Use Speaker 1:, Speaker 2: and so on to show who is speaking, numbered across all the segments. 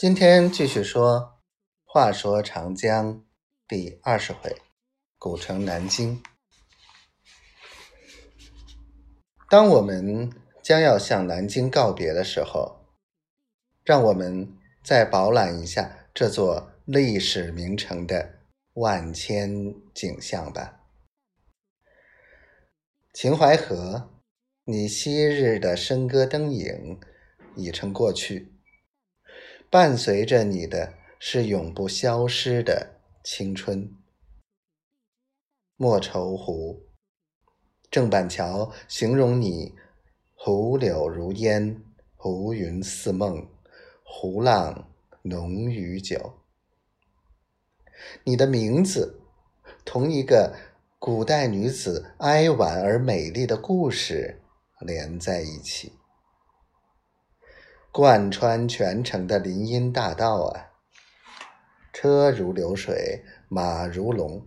Speaker 1: 今天继续说，话说长江第二十回，古城南京。当我们将要向南京告别的时候，让我们再饱览一下这座历史名城的万千景象吧。秦淮河，你昔日的笙歌灯影已成过去。伴随着你的是永不消失的青春。莫愁湖，郑板桥形容你湖柳如烟，湖云似梦，湖浪浓于酒。你的名字同一个古代女子哀婉而美丽的故事连在一起。贯穿全城的林荫大道啊，车如流水，马如龙，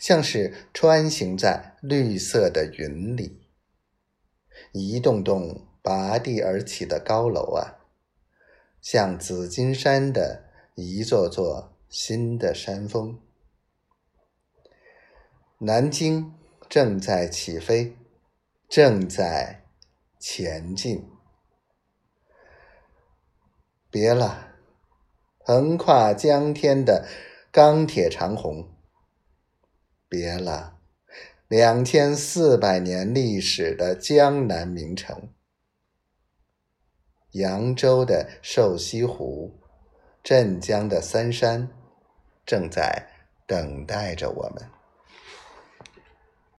Speaker 1: 像是穿行在绿色的云里。一栋栋拔地而起的高楼啊，像紫金山的一座座新的山峰。南京正在起飞，正在前进。别了，横跨江天的钢铁长虹。别了，两千四百年历史的江南名城。扬州的瘦西湖，镇江的三山，正在等待着我们。